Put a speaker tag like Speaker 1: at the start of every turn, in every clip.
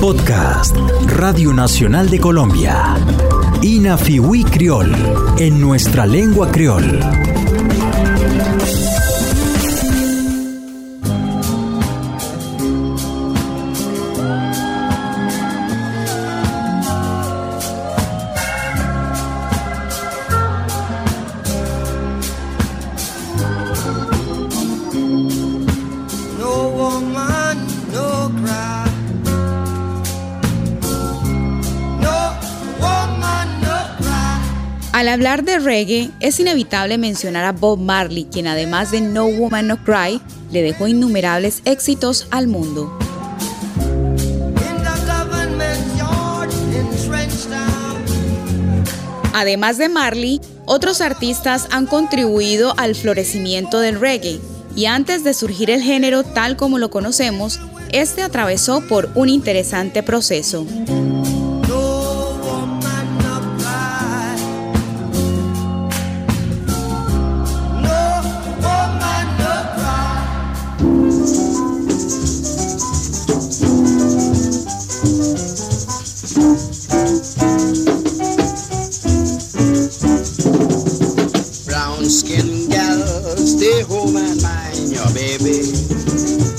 Speaker 1: Podcast Radio Nacional de Colombia. Inafiwi Criol, en nuestra lengua criol.
Speaker 2: De reggae, es inevitable mencionar a Bob Marley, quien además de No Woman No Cry, le dejó innumerables éxitos al mundo. Además de Marley, otros artistas han contribuido al florecimiento del reggae, y antes de surgir el género tal como lo conocemos, este atravesó por un interesante proceso.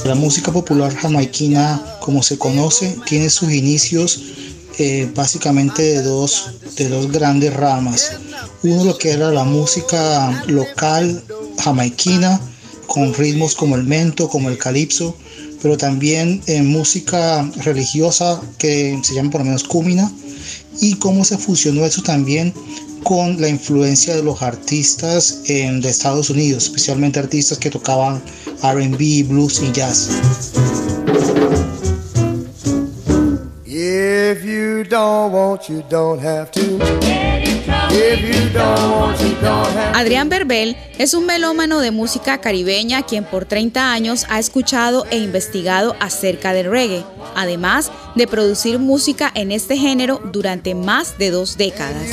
Speaker 3: La música popular jamaiquina, como se conoce, tiene sus inicios eh, básicamente de dos, de dos grandes ramas. Uno lo que era la música local jamaiquina, con ritmos como el mento, como el calipso, pero también en música religiosa que se llama por lo menos cúmina, y cómo se fusionó eso también con la influencia de los artistas de Estados Unidos, especialmente artistas que tocaban RB, blues y jazz.
Speaker 2: Adrián Berbel es un melómano de música caribeña quien por 30 años ha escuchado e investigado acerca del reggae, además de producir música en este género durante más de dos décadas.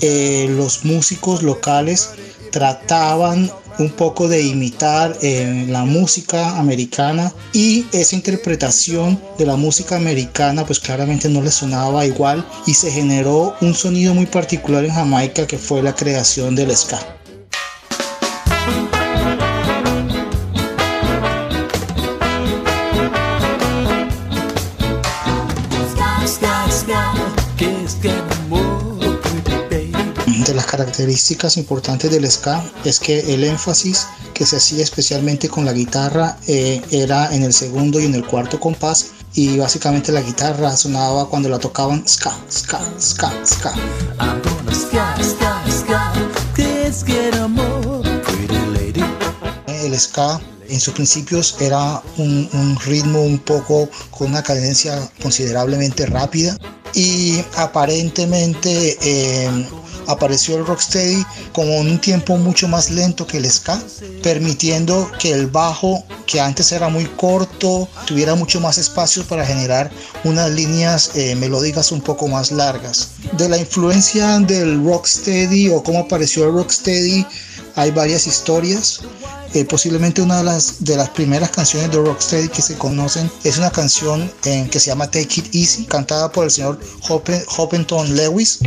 Speaker 3: Eh, los músicos locales trataban un poco de imitar eh, la música americana y esa interpretación de la música americana pues claramente no le sonaba igual y se generó un sonido muy particular en Jamaica que fue la creación del ska. Características importantes del ska es que el énfasis que se hacía especialmente con la guitarra eh, era en el segundo y en el cuarto compás y básicamente la guitarra sonaba cuando la tocaban ska, ska, ska, ska. El ska en sus principios era un, ritmo un poco con una cadencia considerablemente rápida y aparentemente eh, apareció el rocksteady como en un tiempo mucho más lento que el ska, permitiendo que el bajo, que antes era muy corto, tuviera mucho más espacio para generar unas líneas eh, melódicas un poco más largas. De la influencia del rocksteady o cómo apareció el rocksteady, hay varias historias. Eh, posiblemente una de las, primeras canciones de Rocksteady que se conocen es una canción que se llama Take It Easy, cantada por el señor Hoppenton Lewis.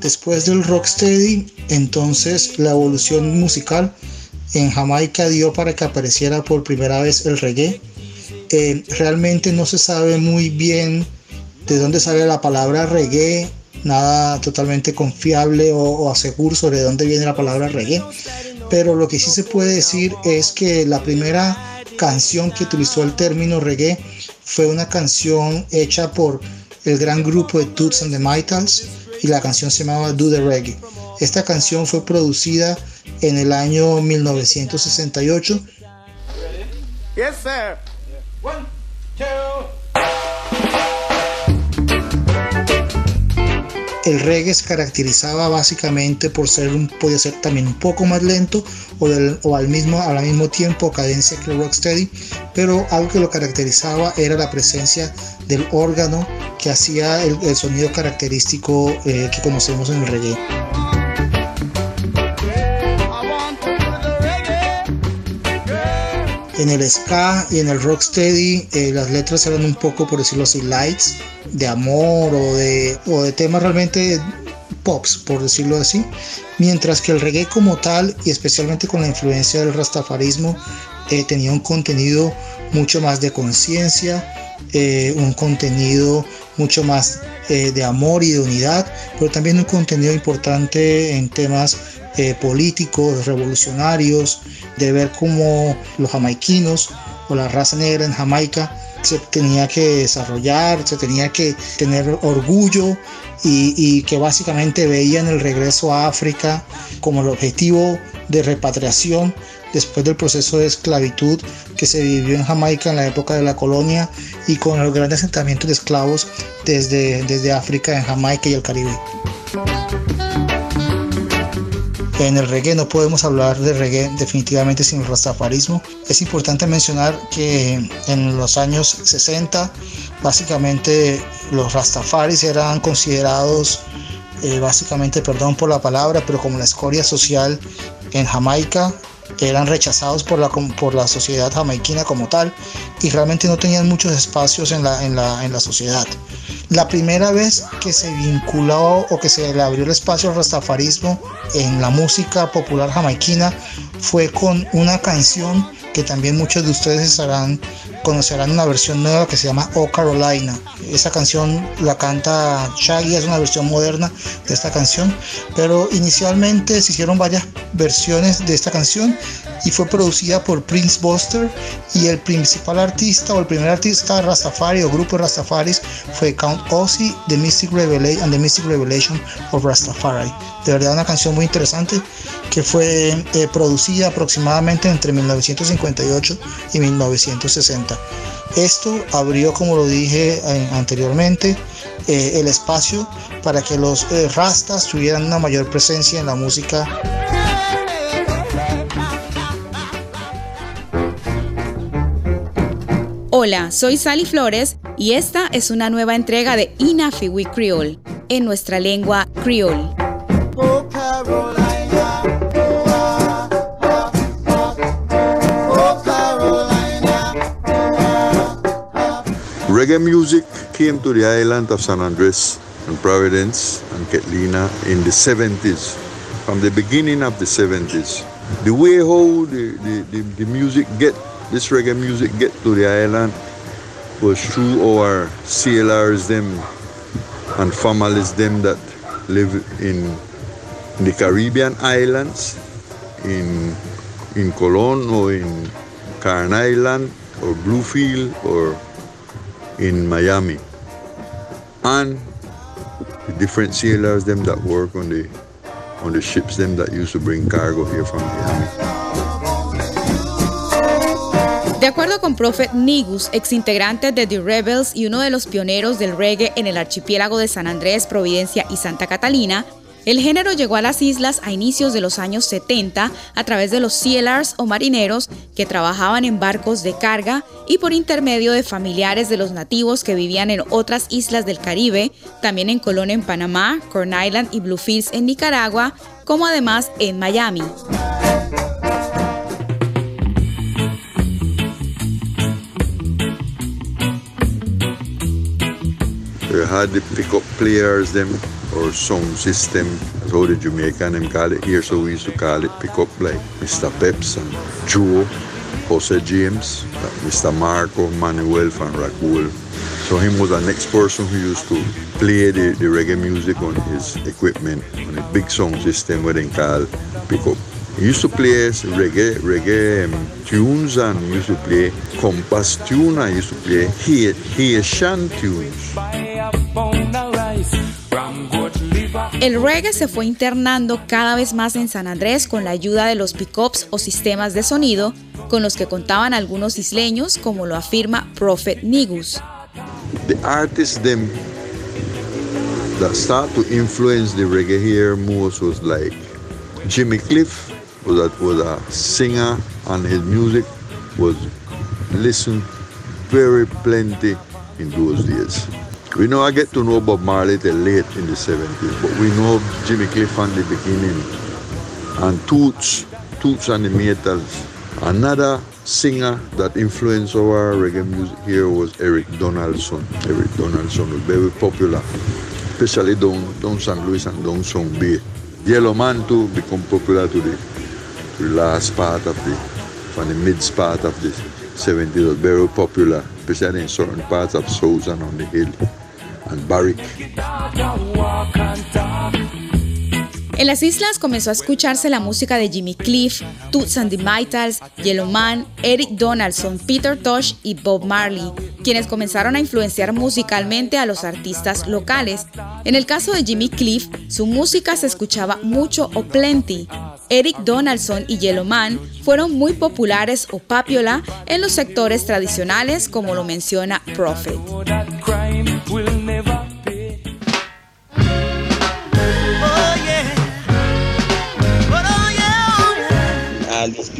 Speaker 3: Después del rocksteady, entonces la evolución musical en Jamaica dio para que apareciera por primera vez el reggae. Eh, realmente no se sabe muy bien de dónde sale la palabra reggae, nada totalmente confiable o, o sobre dónde viene la palabra reggae. Pero lo que sí se puede decir es que la primera canción que utilizó el término reggae fue una canción hecha por el gran grupo de Toots and the Maytals y la canción se llamaba Do the Reggae. Esta canción fue producida en el año 1968. Yes, sir. One, El reggae se caracterizaba básicamente por ser un, podía ser también un poco más lento o, al, mismo, al mismo tiempo cadencia que el rocksteady, pero algo que lo caracterizaba era la presencia del órgano que hacía el, sonido característico eh, que conocemos en el reggae. En el ska y en el rocksteady eh, las letras eran un poco, por decirlo así, lights, de amor o de, o de temas realmente pops, por decirlo así. Mientras que el reggae como tal, y especialmente con la influencia del rastafarismo, eh, tenía un contenido mucho más de conciencia, eh, un contenido mucho más eh, de amor y de unidad, pero también un contenido importante en temas eh, políticos, revolucionarios, de ver cómo los jamaiquinos o la raza negra en Jamaica se tenía que desarrollar, se tenía que tener orgullo y, y, que básicamente veían el regreso a África como el objetivo de repatriación después del proceso de esclavitud que se vivió en Jamaica en la época de la colonia y con el gran asentamiento de esclavos desde, desde África en Jamaica y el Caribe. En el reggae no podemos hablar de reggae definitivamente sin el rastafarismo. Es importante mencionar que en los años 60 básicamente los rastafaris eran considerados eh, básicamente, perdón por la palabra, pero como la escoria social en Jamaica eran rechazados por la, por la sociedad jamaiquina como tal y realmente no tenían muchos espacios en la, en la, en la sociedad. La primera vez que se vinculó o que se le abrió el espacio al rastafarismo en la música popular jamaiquina fue con una canción que también muchos de ustedes estarán conocerán una versión nueva que se llama Oh Carolina. Esa canción la canta Shaggy, es una versión moderna de esta canción, pero inicialmente se hicieron varias versiones de esta canción y fue producida por Prince Buster y el principal artista o el primer artista Rastafari o grupo Rastafaris fue Count Ozzy The Mystic Revelation and the Mystic Revelation of Rastafari. De verdad una canción muy interesante que fue eh, producida aproximadamente entre 1958 y 1960. Esto abrió, como lo dije eh, anteriormente, eh, el espacio para que los rastas tuvieran una mayor presencia en la música.
Speaker 2: Hola, soy Sally Flores y esta es una nueva entrega de Inafiwi Creole en nuestra lengua creole.
Speaker 4: Reggae music came to the island of San Andres and Providence and Ketlina in the 70s, from the beginning of the 70s. The way how the, the, the, the music get, this reggae music get to the island was through our sailors them and families them that live in, the Caribbean islands, in in Colon or in Carn Island or Bluefield or in Miami. And the different sailors them that work on the on the ships them that used to bring cargo here from Miami.
Speaker 2: De acuerdo con Prophet Nigus, ex integrante de The Rebels y uno de los pioneros del reggae en el archipiélago de San Andrés, Providencia y Santa Catalina, el género llegó a las islas a inicios de los años 70 a través de los sealers o marineros que trabajaban en barcos de carga y por intermedio de familiares de los nativos que vivían en otras islas del Caribe, también en Colón en Panamá, Corn Island y Bluefields en Nicaragua, como además en Miami.
Speaker 4: Or sound system, as how the Jamaican them call it here, so we used to call it pick up like Mr. Peps and Joe, Jose James, Mr. Marco Manuel from Racool. So him was the next person who used to play the, the reggae music on his equipment, on a big sound system where they call pick up. He used to play reggae, reggae um, tunes and he used to play compass tune and he used to play Haitian tunes.
Speaker 2: El reggae se fue internando cada vez más en San Andrés con la ayuda de los pickups o sistemas de sonido con los que contaban algunos isleños, como lo afirma Prophet Nigus.
Speaker 4: The artists them that start to influence the reggae here most was like Jimmy Cliff was a, was a singer and his music was listened very plenty in those days. We know I get to know Bob Marley late in the 70s, but we know Jimmy Cliff from the beginning. And Toots, Toots and the Metals. Another singer that influenced our reggae music here was Eric Donaldson. Eric Donaldson was very popular, especially down, down St. Louis and down Song Bay. Yellow Man too become popular to the, last part of the, from the mid part of the 70s was very popular, especially in certain parts of Southern on the hill
Speaker 2: En las islas comenzó a escucharse la música de Jimmy Cliff, Toots and the Maytals, Yellow Man, Eric Donaldson, Peter Tosh y Bob Marley, quienes comenzaron a influenciar musicalmente a los artistas locales. En el caso de Jimmy Cliff, su música se escuchaba mucho o plenty. Eric Donaldson y Yellow Man fueron muy populares o papiola en los sectores tradicionales, como lo menciona Prophet.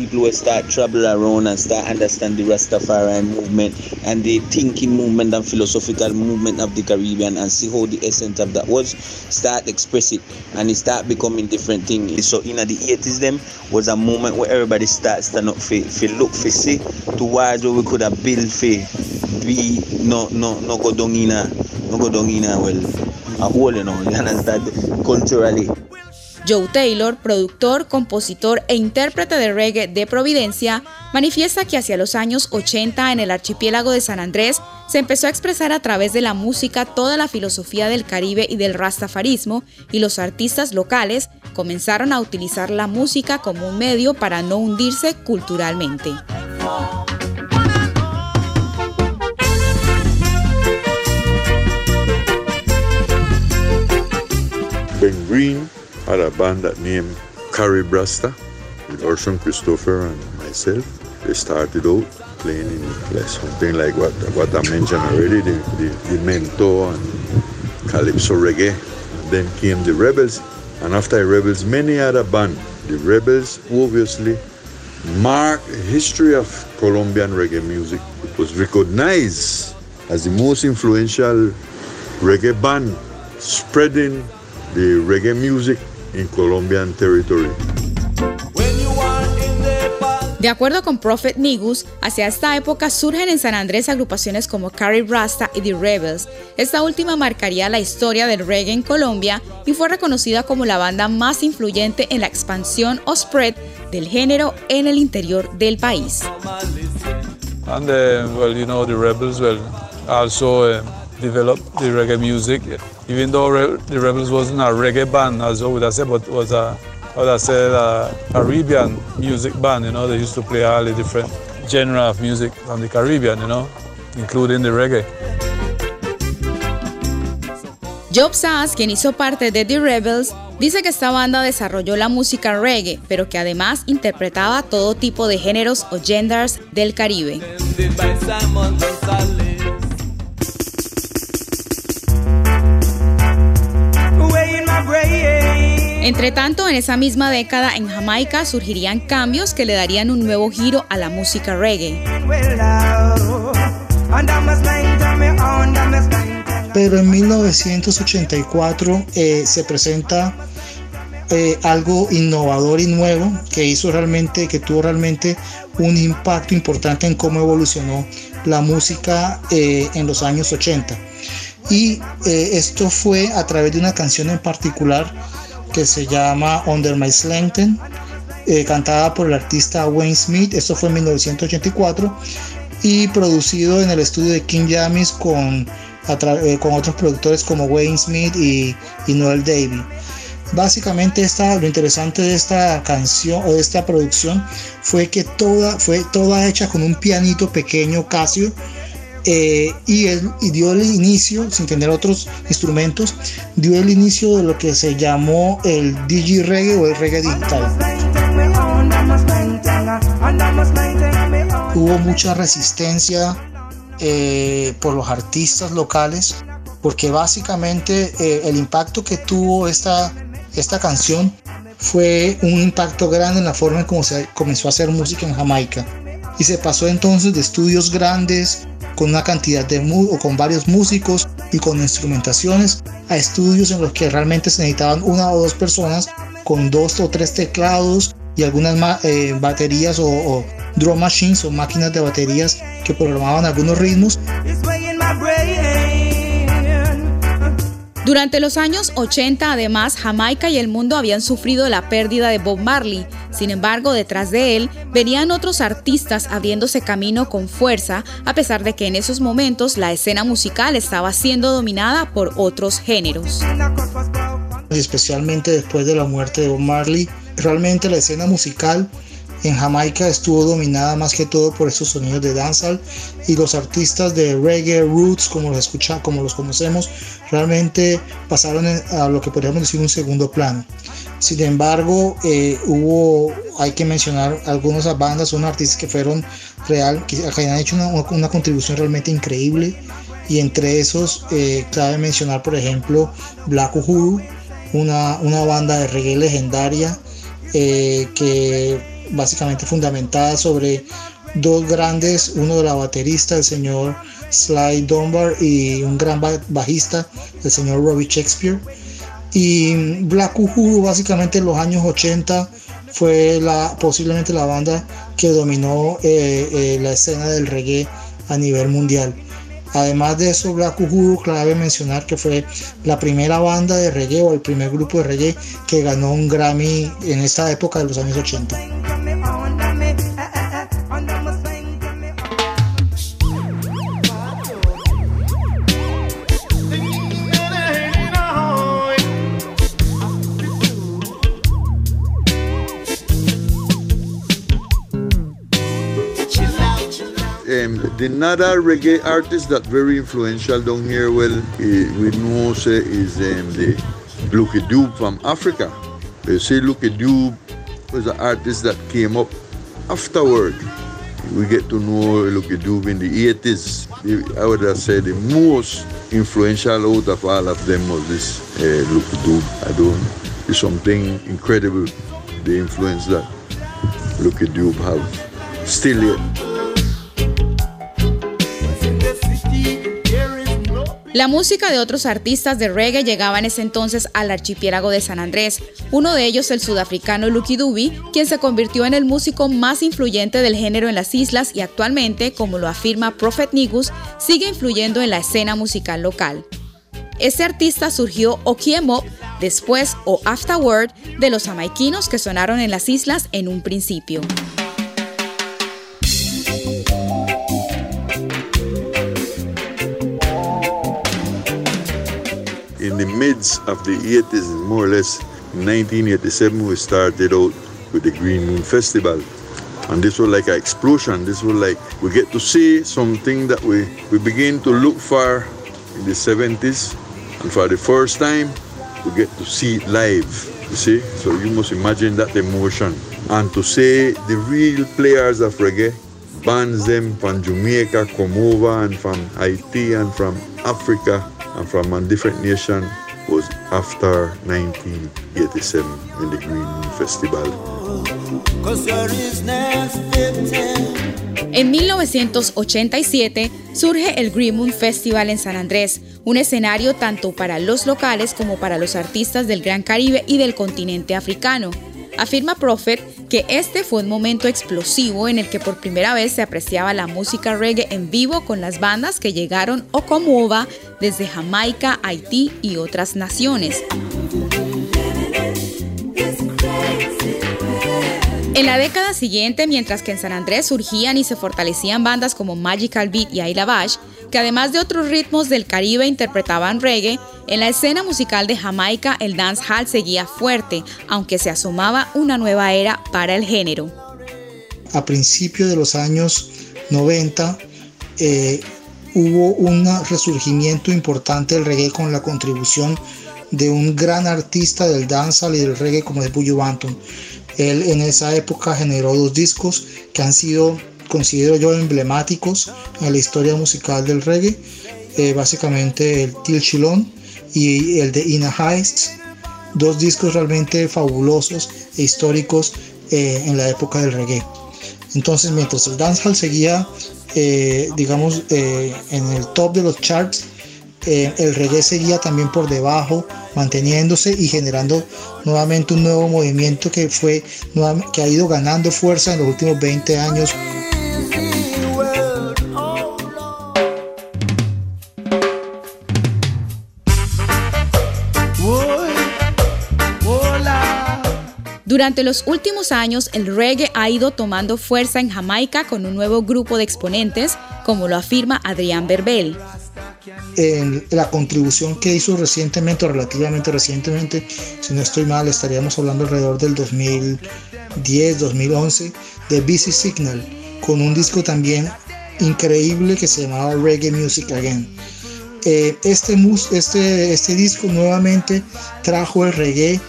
Speaker 5: People will start travel around and start understand the Rastafari movement and the thinking movement and philosophical movement of the Caribbean and see how the essence of that was start express it. And it start becoming different things. So in the 80s them was a moment where everybody start stand up for, for look for see towards what we could have built for be no no no go down in a no go down in a well a hole you know you understand? Culturally
Speaker 2: Joe Taylor, productor, compositor e intérprete de reggae de Providencia, manifiesta que hacia los años 80 en el archipiélago de San Andrés se empezó a expresar a través de la música toda la filosofía del Caribe y del rastafarismo y los artistas locales comenzaron a utilizar la música como un medio para no hundirse culturalmente.
Speaker 4: Ben Green had a band that named Carrie Brasta with Orson Christopher and myself. They started out playing in like something like what what I mentioned already, the, the, the Mentor and Calypso Reggae. And then came the Rebels, and after the Rebels, many other bands. The Rebels obviously marked the history of Colombian reggae music. It was recognized as the most influential reggae band spreading the reggae music in Colombian territory.
Speaker 2: De acuerdo con Prophet Nigus, hacia esta época surgen en San Andrés agrupaciones como Carrie Rasta y The Rebels. Esta última marcaría la historia del reggae en Colombia y fue reconocida como la banda más influyente en la expansión o spread del género en el interior del país.
Speaker 6: And uh, well, you know, the Rebels well also uh, developed the reggae music. Even though Re the Rebels wasn't a reggae band, as I would have said, but was a I would have said a Caribbean music band. You know, they used to play all the different genre of music from the Caribbean. You know, including the reggae.
Speaker 2: Job Sass, quien hizo parte de The Rebels, dice que esta banda desarrolló la música reggae, pero que además interpretaba todo tipo de géneros o genders del Caribe. Entre tanto, en esa misma década en Jamaica surgirían cambios que le darían un nuevo giro a la música reggae.
Speaker 3: Pero en 1984 eh, se presenta eh, algo innovador y nuevo que hizo realmente, que tuvo realmente un impacto importante en cómo evolucionó la música eh, en los años 80. Y esto fue a través de una canción en particular que se llama Under My Slanten, eh, cantada por el artista Wayne Smith, esto fue en 1984, y producido en el estudio de King Jamis con, eh, con otros productores como Wayne Smith y, Noel Davy. Básicamente esta, lo interesante de esta canción o de esta producción fue que toda, fue toda hecha con un pianito pequeño Casio eh, y, él, dio el inicio, sin tener otros instrumentos, dio el inicio de lo que se llamó el Digi Reggae o el reggae digital. Hubo mucha resistencia eh, por los artistas locales, porque básicamente eh, el impacto que tuvo esta, esta canción fue un impacto grande en la forma en cómo se comenzó a hacer música en Jamaica. Y se pasó entonces de estudios grandes con una cantidad de o con varios músicos y con instrumentaciones a estudios en los que realmente se necesitaban una o dos personas con dos o tres teclados y algunas eh, baterías o, drum machines o máquinas de baterías que programaban algunos ritmos.
Speaker 2: Durante los años 80, además, Jamaica y el mundo habían sufrido la pérdida de Bob Marley. Sin embargo, detrás de él venían otros artistas abriéndose camino con fuerza, a pesar de que en esos momentos la escena musical estaba siendo dominada por otros géneros.
Speaker 3: Especialmente después de la muerte de Bob Marley, realmente la escena musical en Jamaica estuvo dominada más que todo por esos sonidos de dancehall y los artistas de reggae roots como los escucha, como los conocemos realmente pasaron a lo que podríamos decir un segundo plano. Sin embargo, eh, hubo, hay que mencionar algunas bandas, son artistas que fueron real, que, han hecho una, contribución realmente increíble y entre esos eh, cabe mencionar por ejemplo Black Uhuru, una, una banda de reggae legendaria eh, que básicamente fundamentada sobre dos grandes, uno de la baterista, el señor Sly Dunbar, y un gran bajista, el señor Robbie Shakespeare. Y Black Uhuru básicamente en los años 80 fue la, posiblemente la banda que dominó eh, eh, la escena del reggae a nivel mundial. Además de eso, Black Uhuru, clave mencionar que fue la primera banda de reggae o el primer grupo de reggae que ganó un Grammy en esta época de los años 80.
Speaker 4: The another reggae artist that very influential down here, well, we know say is um, the Lucky Dube from Africa. They say Lucky Dube was an artist that came up afterward. We get to know Lucky Dube in the 80s. I would have said the most influential out of all of them was this uh, Lucky Dube. I don't, it's something incredible, the influence that Lucky Dube have still yet.
Speaker 2: La música de otros artistas de reggae llegaba en ese entonces al archipiélago de San Andrés, uno de ellos el sudafricano Lucky Dube, quien se convirtió en el músico más influyente del género en las islas y actualmente, como lo afirma Prophet Nigus, sigue influyendo en la escena musical local. Este artista surgió Okiemop, después o Afterward, de los jamaiquinos que sonaron en las islas en un principio.
Speaker 4: Midst of the 80s, more or less 1987, we started out with the Green Moon Festival. And this was like an explosion. This was like we get to see something that we, we begin to look for in the 70s. And for the first time, we get to see it live. You see? So you must imagine that emotion. And to say the real players of reggae, bands them from Jamaica come over and from Haiti and from Africa and from a different nation was after 1987 in the Green Festival.
Speaker 2: En 1987 surge el Green Moon Festival en San Andrés, un escenario tanto para los locales como para los artistas del Gran Caribe y del continente africano. Afirma Prophet que este fue un momento explosivo en el que por primera vez se apreciaba la música reggae en vivo con las bandas que llegaron o como OVA desde Jamaica, Haití y otras naciones. En la década siguiente, mientras que en San Andrés surgían y se fortalecían bandas como Magical Beat y Ayla Bash, que además de otros ritmos del Caribe interpretaban reggae, en la escena musical de Jamaica el dancehall seguía fuerte, aunque se asomaba una nueva era para el género.
Speaker 3: A principios de los años 90 eh, hubo un resurgimiento importante del reggae con la contribución de un gran artista del dancehall y del reggae como es Buju Banton. Él en esa época generó dos discos que han sido considero yo emblemáticos en la historia musical del reggae, eh, básicamente el Til Chilon y el de Ina Heist, dos discos realmente fabulosos e históricos eh, en la época del reggae. Entonces, mientras el dancehall seguía, eh, digamos, en el top de los charts, eh, el reggae seguía también por debajo, manteniéndose y generando nuevamente un nuevo movimiento que, fue, que ha ido ganando fuerza en los últimos 20 años.
Speaker 2: Durante los últimos años, el reggae ha ido tomando fuerza en Jamaica con un nuevo grupo de exponentes, como lo afirma Adrián Berbel.
Speaker 3: En la contribución que hizo recientemente, o relativamente recientemente, si no estoy mal, estaríamos hablando alrededor del 2010, 2011, de Busy Signal, con un disco también increíble que se llamaba Reggae Music Again. Eh, este, este, este disco nuevamente trajo el reggae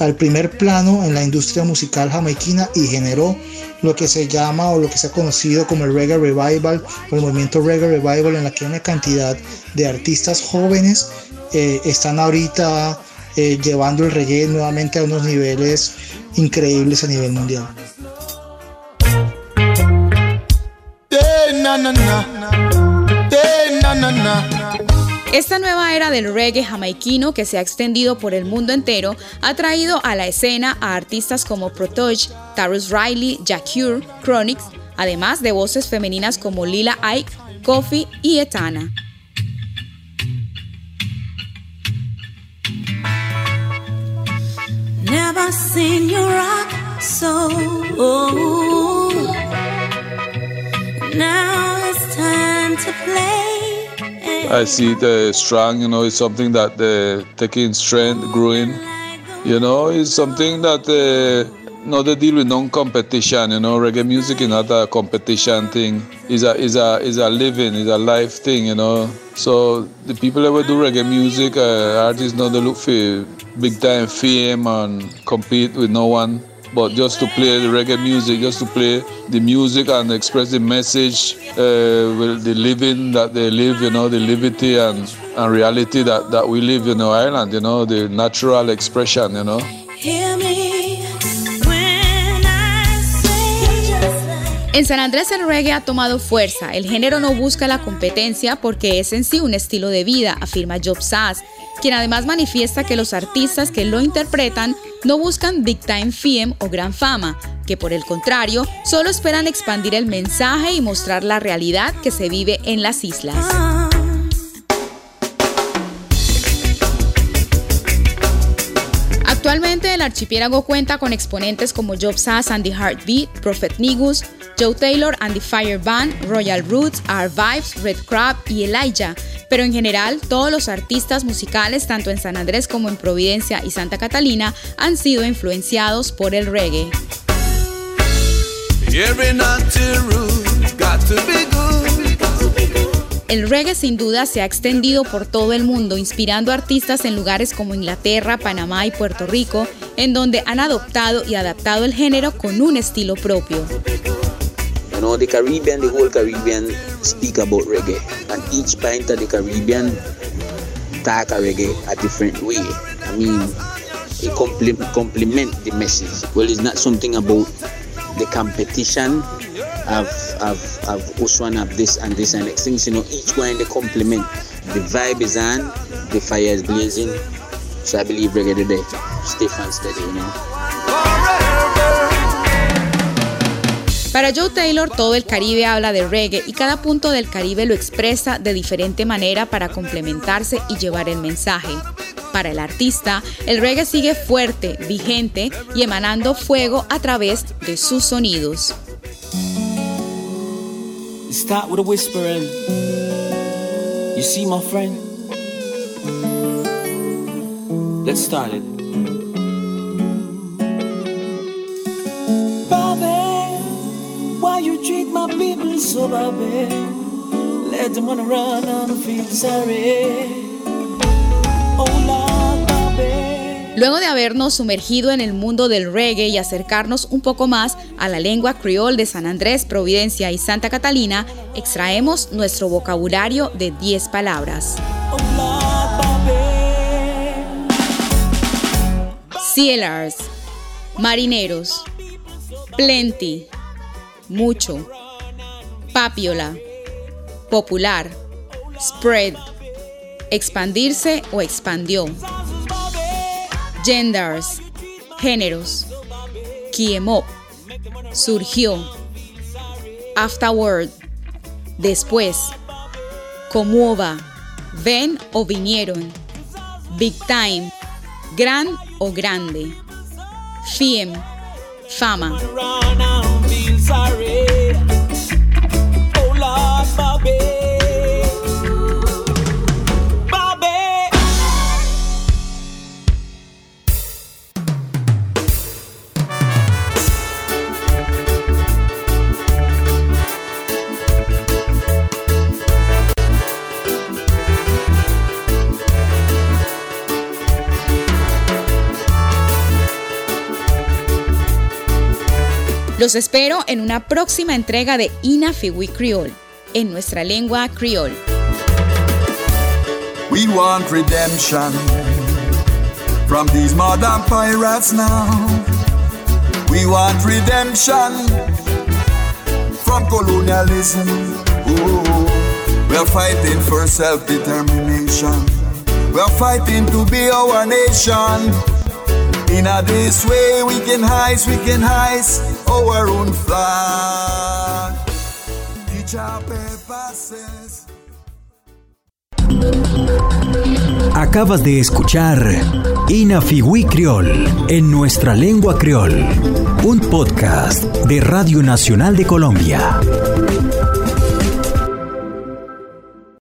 Speaker 3: al primer plano en la industria musical jamaiquina y generó lo que se llama o lo que se ha conocido como el reggae revival o el movimiento reggae revival en la que una cantidad de artistas jóvenes eh, están ahorita eh, llevando el reggae nuevamente a unos niveles increíbles a nivel mundial.
Speaker 2: Esta nueva era del reggae jamaiquino que se ha extendido por el mundo entero ha traído a la escena a artistas como Protoge, Tarus Riley, Jacure, Chronix, además de voces femeninas como Lila Ike, Kofi y Etana.
Speaker 6: Now it's time to play. I see the strong, you know, it's something that the taking strength, growing, you know, it's something that uh, not to deal with non-competition, you know, reggae music is not a competition thing. It's a, it's a, it's a living, it's a life thing, you know. So the people that will do reggae music, uh, artists know they look for big time fame and compete with no one but just to play the reggae music, just to play the music and express the message, uh, the living that they live, you know, the liberty and, and reality that, that we live in Ireland, you know, the natural expression, you know.
Speaker 2: En San Andrés el reggae ha tomado fuerza. El género no busca la competencia porque es en sí un estilo de vida, afirma Job Sass, quien además manifiesta que los artistas que lo interpretan no buscan big time fame o gran fama, que por el contrario, solo esperan expandir el mensaje y mostrar la realidad que se vive en las islas. El archipiélago cuenta con exponentes como Job Sass and the Heartbeat, Prophet Nigus, Joe Taylor and the Fire Band, Royal Roots, Our Vibes, Red Crab y Elijah, pero en general todos los artistas musicales, tanto en San Andrés como en Providencia y Santa Catalina, han sido influenciados por el reggae. El reggae sin duda se ha extendido por todo el mundo, inspirando artistas en lugares como Inglaterra, Panamá y Puerto Rico, en donde han adoptado y adaptado el género con un estilo propio.
Speaker 5: You know, the Caribbean, the whole Caribbean speak about reggae. And each pint of the Caribbean talk reggae a different way. I mean, it complement the message. Well, it's not something about the competition of, of, of Uswan of this and this and next things. You know, each one they complement. The vibe is on, the fire is blazing. So I believe reggae today. Stay and steady, you know.
Speaker 2: Para Joe Taylor, todo el Caribe habla de reggae y cada punto del Caribe lo expresa de diferente manera para complementarse y llevar el mensaje. Para el artista, el reggae sigue fuerte, vigente y emanando fuego a través de sus sonidos. It start with a whispering. You see, my friend. Let's start it.
Speaker 7: Bobby, why you treat my people so, Bobby? Let
Speaker 5: them wanna
Speaker 7: run and feel sorry.
Speaker 2: Luego de habernos sumergido en el mundo del reggae y acercarnos un poco más a la lengua criol de San Andrés, Providencia y Santa Catalina, extraemos nuestro vocabulario de 10 palabras. Sailors, marineros, plenty, mucho, papiola, popular, spread, expandirse o expandió. Genders, géneros. Kiemop, surgió. Afterward, después. Comuova, ven o vinieron. Big time, gran o grande. Fiem, fama. Los espero en una próxima entrega de Inafiwi Creole, en nuestra lengua creole.
Speaker 4: We want redemption from these modern pirates now. We want redemption from colonialism. Ooh, we're fighting for self-determination. We're fighting to be our nation. In a this way we can heist, we can heist our.
Speaker 1: Acabas de escuchar Inafiwi Creol en nuestra lengua creol, un podcast de Radio Nacional de Colombia.